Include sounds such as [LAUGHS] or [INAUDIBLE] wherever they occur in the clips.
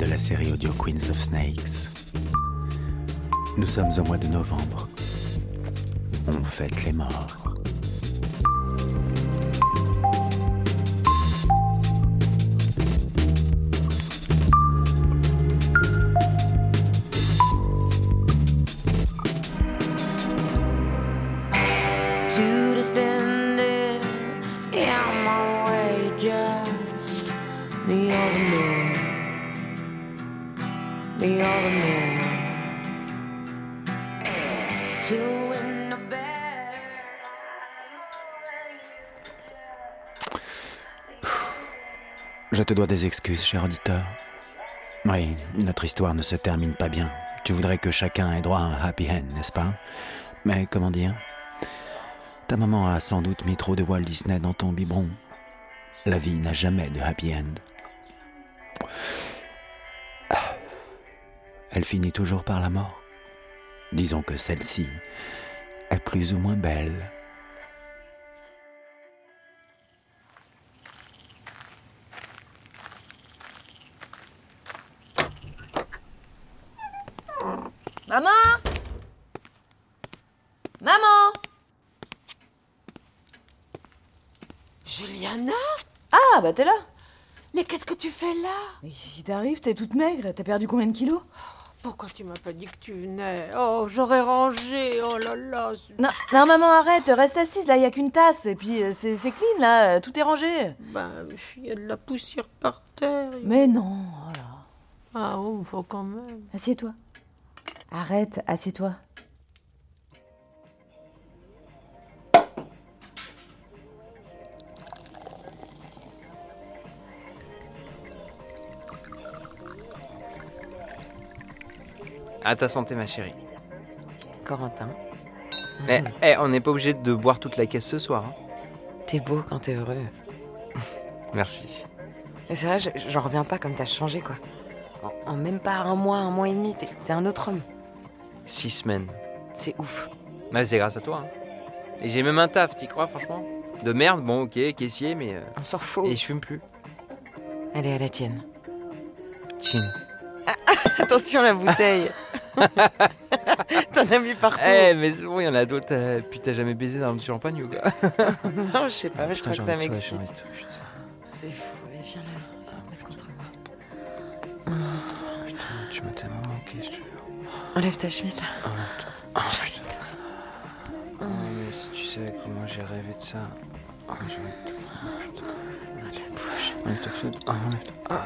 de la série audio Queens of Snakes. Nous sommes au mois de novembre. On fête les morts. Je te dois des excuses, cher auditeur. Oui, notre histoire ne se termine pas bien. Tu voudrais que chacun ait droit à un happy end, n'est-ce pas? Mais comment dire? Ta maman a sans doute mis trop de Walt Disney dans ton biberon. La vie n'a jamais de happy end. Elle finit toujours par la mort. Disons que celle-ci est plus ou moins belle. Maman! Maman! Juliana? Ah, bah t'es là. Mais qu'est-ce que tu fais là? Mais si t'arrives, t'es toute maigre, t'as perdu combien de kilos? Pourquoi tu m'as pas dit que tu venais? Oh, j'aurais rangé, oh là là non, non, maman, arrête, reste assise, là, y a qu'une tasse, et puis euh, c'est c'est clean, là, euh, tout est rangé. Ben, il y a de la poussière par terre. Mais non, oh là. Ah oh, faut quand même. Assieds-toi. Arrête, assieds-toi. À ta santé, ma chérie. Corentin, Eh, eh, on n'est pas obligé de boire toute la caisse ce soir. hein. t'es beau quand t'es heureux. [LAUGHS] Merci. Mais c'est vrai, je- j'en reviens pas comme t'as changé, quoi. En, en même pas un mois, un mois et demi, t'es un autre homme. Six semaines. C'est ouf. Bah, c'est grâce à toi. hein. Et j'ai même un taf, t'y crois, franchement? De merde, bon, ok, caissier, mais. euh, On s'en fout. Et je fume plus. Allez, à la tienne. Chin. [LAUGHS] Attention la bouteille. [LAUGHS] [LAUGHS] T'en as mis partout. Eh, mais c'est bon, il y en a d'autres. euh, Puis t'as jamais baisé dans du champagne ou quoi [LAUGHS] Non, je sais pas, mais je crois que ça Putain, j'ai envie de toi, j'ai m'excite. envie de toi, putain. T'es fou, mais viens là, viens te mettre contre moi. Putain, tu m'as tellement manqué, je te jure. Enlève ta chemise là. Oh, Oh, mais si tu sais comment j'ai rêvé de ça. Oh, j'ai envie de te prendre, putain. Ta. Ah, enlève ta- Ah,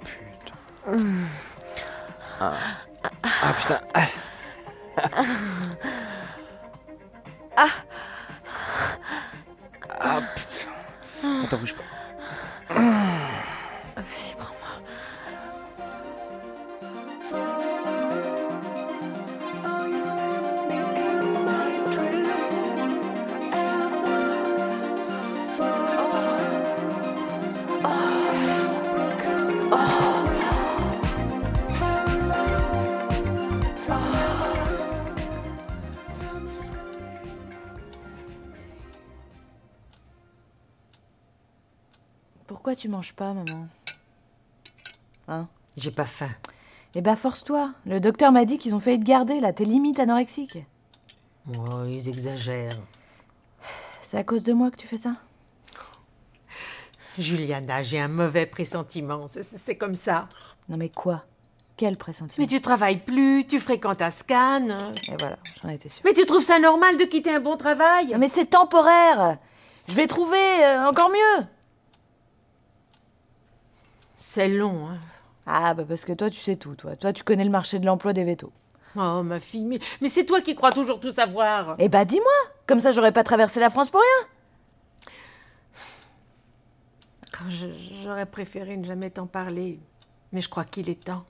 putain. Ah, Ah, putain. Ah. [LAUGHS] Ah, putain. Attends, bouge pas. Tu manges pas, maman Hein? J'ai pas faim. Eh bah, force-toi. Le docteur m'a dit qu'ils ont failli te garder, là, t'es limite anorexique. Oh, ils exagèrent. C'est à cause de moi que tu fais ça? [LAUGHS] Juliana, j'ai un mauvais pressentiment. C'est- comme ça. Non, mais quoi? Quel pressentiment? Mais tu travailles plus, tu fréquentes à Scan. Et voilà, j'en étais sûre. Mais tu trouves ça normal de quitter un bon travail? Ah, Mais c'est temporaire Je vais trouver euh, encore mieux C'est long, hein. Ah, bah parce que toi, tu sais tout, toi. Toi, tu connais le marché de l'emploi des vétos. Oh, ma fille, mais, mais c'est toi qui crois toujours tout savoir. Eh bah, dis-moi Comme ça, j'aurais pas traversé la France pour rien Oh, J'aurais préféré ne jamais t'en parler, mais je crois qu'il est temps.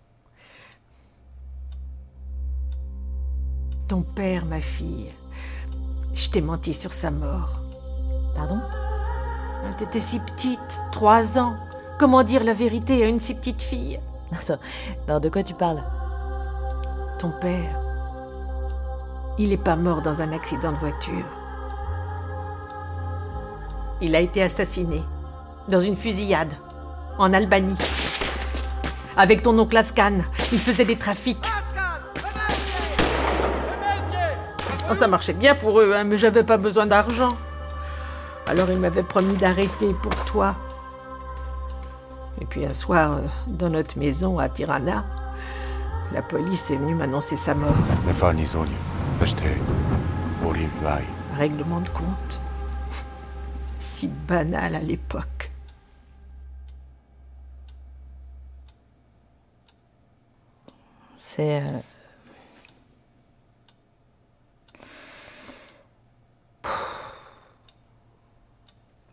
Ton père, ma fille, je t'ai menti sur sa mort. Pardon? T'étais si petite, trois ans. Comment dire la vérité à une si petite fille non, de quoi tu parles? Ton père, il n'est pas mort dans un accident de voiture. Il a été assassiné dans une fusillade en Albanie. Avec ton oncle Ascan. Il faisait des trafics. Oh, ça marchait bien pour eux, hein, mais j'avais pas besoin d'argent. Alors ils m'avaient promis d'arrêter pour toi. Et puis un soir, euh, dans notre maison à Tirana, la police est venue m'annoncer sa mort. Règlement de compte. Si banal à l'époque. C'est. euh,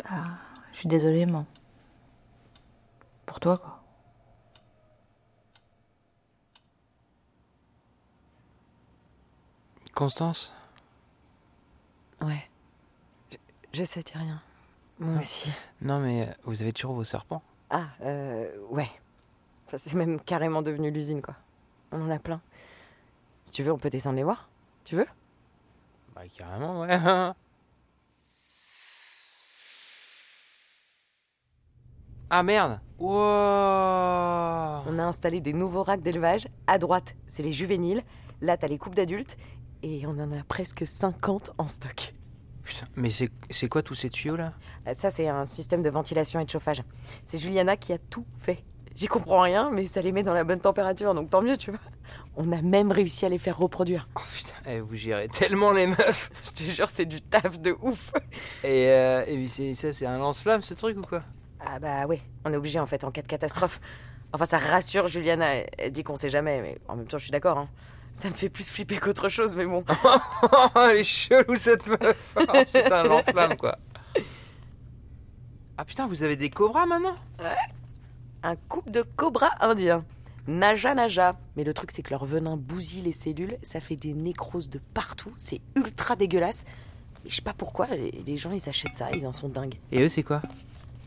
Ah, je suis désolée, moi. Pour toi, quoi. Constance? Ouais. Je, je sais, dis rien. Moi aussi. Non, mais euh, vous avez toujours vos serpents? Ah, euh, ouais. Enfin, c'est même carrément devenu l'usine, quoi. On en a plein. Si tu veux, on peut descendre les voir. Tu veux? Bah, carrément, ouais. [LAUGHS] ah merde Wow On a installé des nouveaux racks d'élevage. À droite, c'est les juvéniles. Là, t'as les coupes d'adultes. Et on en a presque 50 en stock. Putain, mais c'est quoi tous ces tuyaux là? Euh, Ça, c'est un système de ventilation et de chauffage. C'est Juliana qui a tout fait. J'y comprends rien, mais ça les met dans la bonne température, donc tant mieux, tu vois. On a même réussi à les faire reproduire. Oh putain, eh, vous gérez tellement les meufs [LAUGHS] Je te jure, c'est du taf de ouf. Et, euh, et ça, c'est un lance-flamme ce truc ou quoi? Ah bah ouais, on est obligé en fait en cas de catastrophe. Enfin, ça rassure Juliana. Elle, dit qu'on sait jamais, mais en même temps, je suis d'accord. hein. Ça me fait plus flipper qu'autre chose, mais bon. [LAUGHS] Elle est chelou cette meuf Oh, Putain, lance-flamme quoi Ah putain, vous avez des cobras maintenant? Un couple de cobras indiens. Naja Naja. Mais le truc, c'est que leur venin bousille les cellules, ça fait des nécroses de partout, c'est ultra dégueulasse. Mais je sais pas pourquoi, les gens ils achètent ça, ils en sont dingues. Et eux, c'est quoi?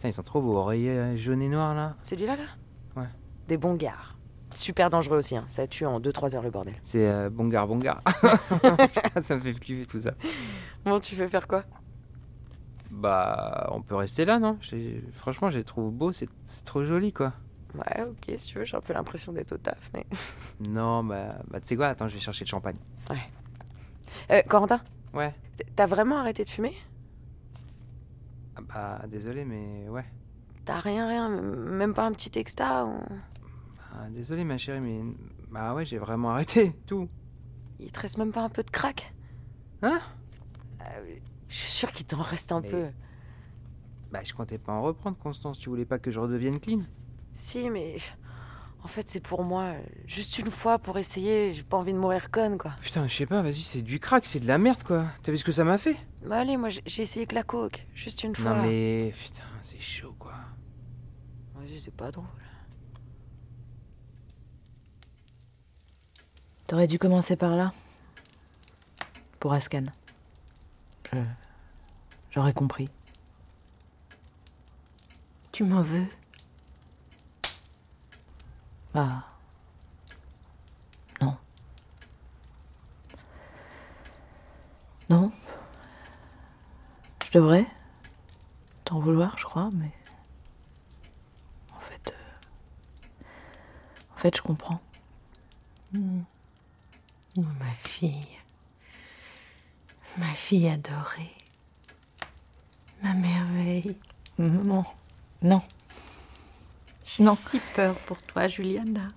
Putain, ils sont trop beaux, oreillers euh, jaunes et noirs là. Celui-là là Ouais. Des bons gares. Super dangereux aussi, hein. ça tue en 2-3 heures le bordel. C'est euh, Bongar Bongar. [LAUGHS] [LAUGHS] ça me fait flipper tout ça. Bon, tu veux faire quoi? Bah, on peut rester là, non? Franchement, je les trouve beaux, c'est trop joli quoi. Ouais, ok, si tu veux, j'ai un peu l'impression d'être au taf, mais. [LAUGHS] Non, bah, bah tu sais quoi? Attends, je vais chercher le champagne. Euh, Corentin, Ouais. t'as vraiment arrêté de fumer? Bah, désolé, mais ouais. T'as rien, rien, même pas un petit extra ou... Ah, désolé, ma chérie, mais. Bah ouais, j'ai vraiment arrêté, [LAUGHS] tout. Il te reste même pas un peu de crack? Hein? Euh, Je suis sûre qu'il t'en reste un Mais- peu. Bah, je comptais pas en reprendre, Constance. Tu voulais pas que je redevienne clean? Si, mais. En fait, c'est pour moi. euh, Juste une fois pour essayer. J'ai pas envie de mourir conne, quoi. Putain, je sais pas, vas-y, c'est du crack, c'est de la merde, quoi. T'as vu ce que ça m'a fait? Bah, allez, moi, j'ai essayé que la coke. Juste une fois. Non, mais. Putain, c'est chaud, quoi. Vas-y, c'est pas drôle. T'aurais dû commencer par là. Pour Ascan. Je- J'aurais compris. Tu m'en veux? Bah. Non. Non. Je devrais t'en vouloir, je crois, mais. En fait. euh, En fait, je comprends. Oh, ma fille. Ma fille adorée. Ma merveille. Non. Non. J'ai si peur pour toi, Juliana.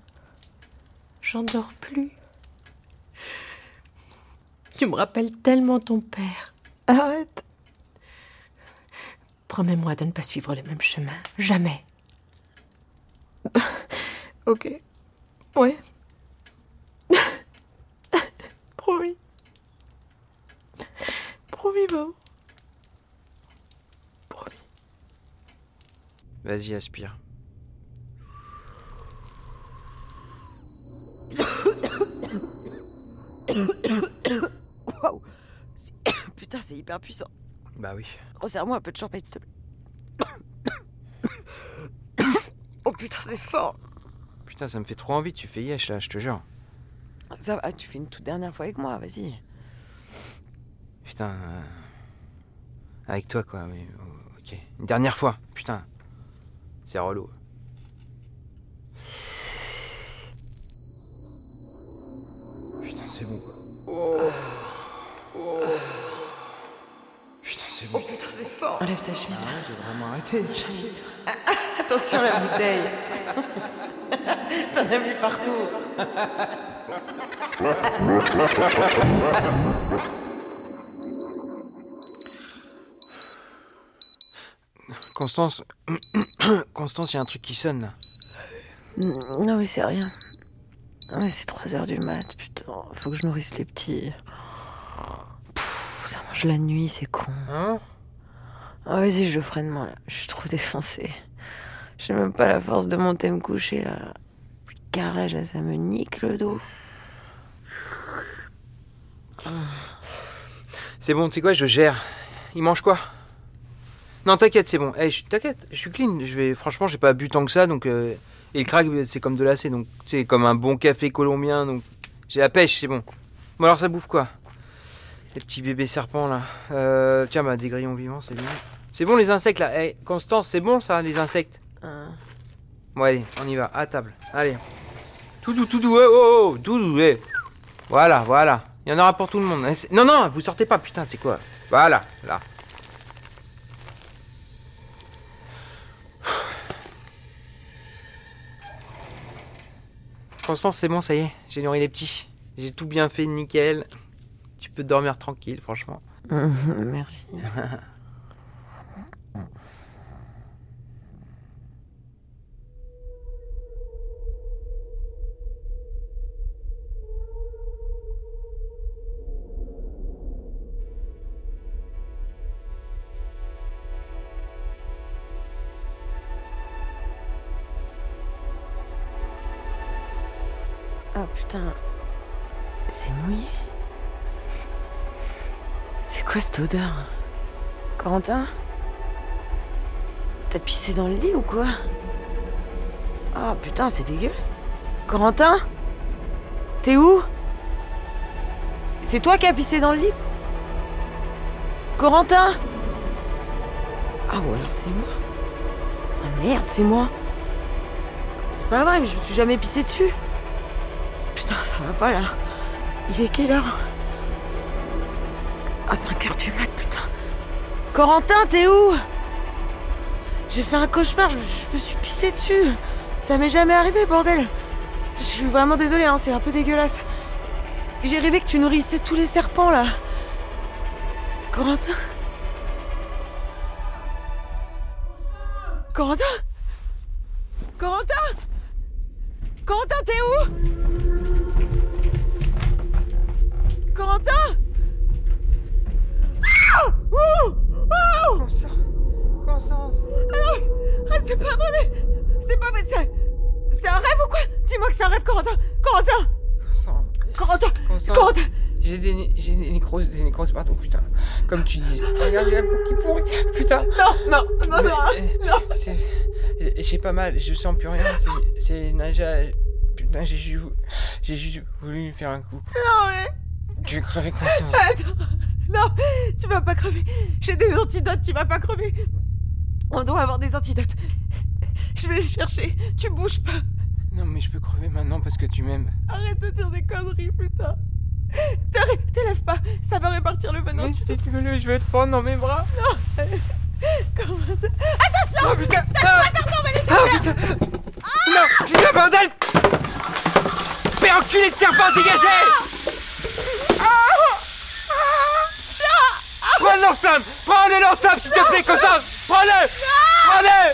J'en dors plus. Tu me rappelles tellement ton père. Arrête. Promets-moi de ne pas suivre le même chemin. Jamais. [LAUGHS] Ok. Ouais. [LAUGHS] Promis. Promis, maman. Promis. Vas-y, aspire. puissant. Bah oui. Resserre-moi un peu de champagne, s'il te plaît. [COUGHS] oh putain, c'est fort Putain, ça me fait trop envie, tu fais yesh là, je te jure. Ça va, tu fais une toute dernière fois avec moi, vas-y. Putain. Euh, avec toi, quoi, mais. Oh, ok. Une dernière fois, putain. C'est relou. Putain, c'est bon, quoi. Enlève ta chemise. Ah, j'ai vraiment arrêté. [LAUGHS] Attention la bouteille. [LAUGHS] T'en as mis partout. Constance. [COUGHS] Constance, il y a un truc qui sonne là. Non, mais c'est rien. Non, mais c'est 3 heures du mat, putain. Faut que je nourrisse les petits. Pff, ça mange la nuit, c'est con. Hein? Ah, vas-y, je le ferai là. Je suis trop défoncée. J'ai même pas la force de monter me coucher, là. Carrelage, là, ça me nique le dos. C'est bon, tu sais quoi, je gère. Il mange quoi? Non, t'inquiète, c'est bon. Eh, je- t'inquiète, je suis clean. Je vais, franchement, j'ai pas bu tant que ça, donc. euh, Et le crack, c'est comme de l'acé, donc c'est comme un bon café colombien, donc j'ai la pêche, c'est bon. Bon alors ça bouffe quoi? Les petits bébés serpents là. Euh, tiens, bah des grillons vivants, c'est bien. C'est bon les insectes là. Eh, Constance, c'est bon ça, les insectes Hein. Bon allez, on y va, à table. Allez. Tout doux, tout doux, oh, oh, oh, tout doux, eh. Voilà, voilà. Il y en aura pour tout le monde. Eh, Non, non, vous sortez pas, putain, c'est quoi? Voilà, là. Constance, c'est bon, ça y est, j'ai nourri les petits. J'ai tout bien fait, nickel. Tu peux dormir tranquille, franchement. [LAUGHS] Merci. Oh putain. C'est mouillé. C'est quoi cette odeur Corentin T'as pissé dans le lit ou quoi Oh putain, c'est dégueulasse. Corentin T'es où C'est toi qui as pissé dans le lit Corentin Ah ou alors c'est moi Ah merde, c'est moi C'est pas vrai, mais je me suis jamais pissé dessus. Putain, ça va pas là. Il est quelle heure Ah, 5 heures du mat, putain. Corentin, t'es où? J'ai fait un cauchemar, je, je me suis pissé dessus. Ça m'est jamais arrivé, bordel. Je suis vraiment désolée, hein, c'est un peu dégueulasse. J'ai rêvé que tu nourrissais tous les serpents là. Corentin? Corentin? Corentin? Corentin, t'es où? Corentin? Ah Ouh Constance Constance Ah, c'est pas vrai. C'est pas vrai, c'est... C'est un rêve ou quoi? Dis-moi que c'est un rêve, Corentin Corentin Constance Corentin Corentin J'ai des, j'ai des nécroses, des nécroses partout, putain. Comme tu disais. Regarde, il y a la peau qui pourrit. Putain. Non, non, non, Mais, non, euh, non c'est- J'ai j'ai pas mal, je sens plus rien. c'est- C'est Naja. Putain, j'ai juste, vou- j'ai juste voulu lui faire un coup. Non, mais... Tu veux crever Attends Non Tu vas pas crever J'ai des antidotes, tu vas pas crever On doit avoir des antidotes. Je vais les chercher. Tu bouges pas. Non, mais je peux crever maintenant parce que tu m'aimes. Arrête de dire des conneries, putain. T'arrête, t'élève pas. Ça va répartir le venin. Mais si tu veux, je vais te prendre dans mes bras. Corentin. Oh putain Ah Ah, putain Non Putain, bordel Fais enculer de serpent, dégagez Prends le lance-flamme Prends le lance-flamme, s'il te plaît, Constance Prends-le. Prends-le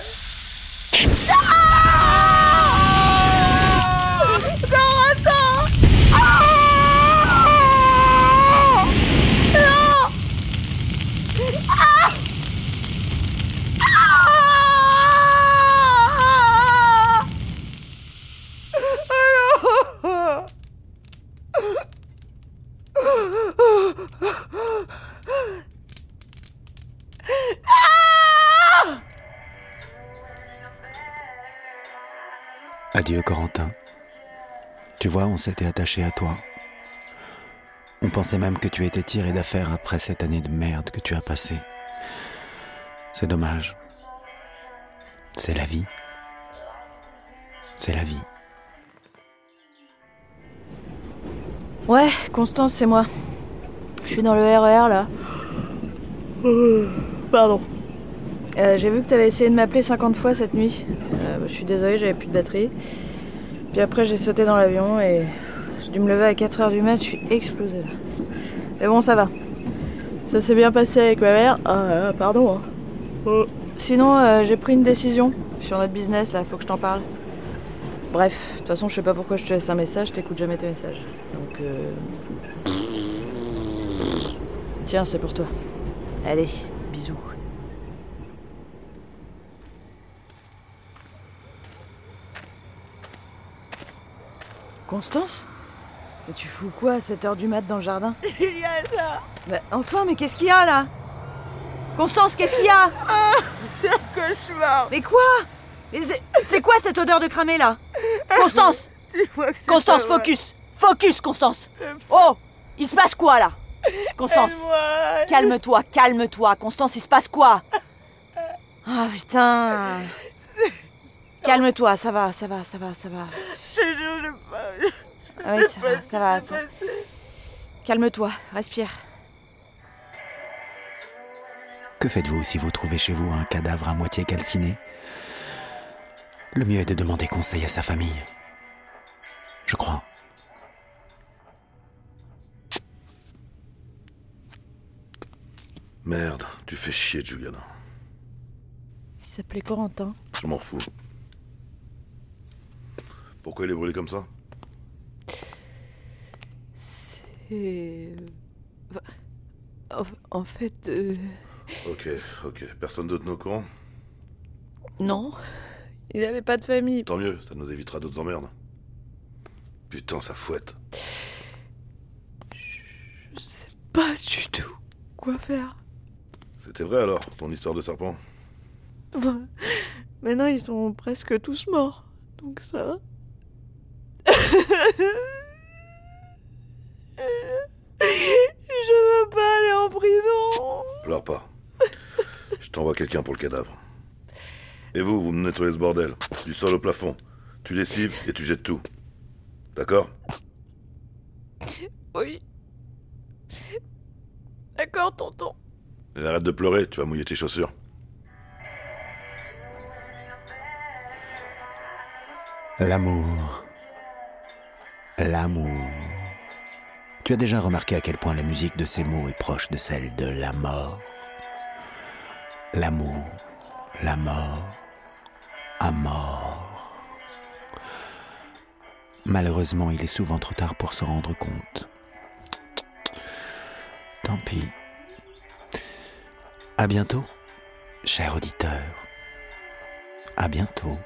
Tu vois, on s'était attaché à toi. On pensait même que tu étais tiré d'affaire après cette année de merde que tu as passée. C'est dommage. C'est la vie. C'est la vie. Ouais, Constance, c'est moi. Je suis dans le RER là. Pardon. Euh, J'ai vu que t'avais essayé de m'appeler 50 fois cette nuit. Euh, je suis désolée, j'avais plus de batterie. Puis après, j'ai sauté dans l'avion et j'ai dû me lever à 4h du mat. Je suis explosée là. Mais bon, ça va. Ça s'est bien passé avec ma mère. Ah, euh, pardon. hein. Euh, Sinon, euh, j'ai pris une décision sur notre business là, faut que je t'en parle. Bref, de toute façon, je sais pas pourquoi je te laisse un message, t'écoutes jamais tes messages. Donc, euh... Tiens, c'est pour toi. Allez, bisous. Constance Mais tu fous quoi à 7h du mat dans le jardin [LAUGHS] Il y a ça. Mais enfin, mais qu'est-ce qu'il y a là? Constance, qu'est-ce qu'il y a? C'est un cauchemar. Mais quoi? Mais c'est- C'est quoi cette odeur de cramé là? Constance! [LAUGHS] Constance, focus! Focus, Constance! Oh! Il se passe quoi là? Constance. Calme-toi, calme-toi. Constance, il se passe quoi? Ah putain. [LAUGHS] Calme-toi, ça va, ça va, ça va, ça va. Je te jure, je pas. Ah oui, ça va, ça va. Ça-. Calme-toi, respire. Que faites-vous si vous trouvez chez vous un cadavre à moitié calciné? Le mieux est de demander conseil à sa famille. Je crois. Merde, tu fais chier, Julian. Il s'appelait Corentin. Je m'en fous. Pourquoi il est brûlé comme ça? Et... En, en fait... euh, Ok, ok. Personne d'autre au courant? Non. Il avait pas de famille. Tant mieux, ça nous évitera d'autres emmerdes. Putain, ça fouette. Pas du tout. Quoi faire C'était vrai alors, ton histoire de serpent? Enfin, Maintenant, ils sont presque tous morts. Donc ça va. [LAUGHS] Je veux pas aller en Pleure pas. Je t'envoie quelqu'un pour le cadavre. Et vous, vous me nettoyez ce bordel. Du sol au plafond. Tu lessives et tu jettes tout. D'accord? Oui. D'accord, tonton. Et arrête de pleurer, tu vas mouiller tes chaussures. L'amour. L'amour. Tu as déjà remarqué à quel point la musique de ces mots est proche de celle de la mort? L'amour, la mort, à mort. Malheureusement, il est souvent trop tard pour s'en rendre compte. Tant pis. À bientôt, cher auditeur. À bientôt.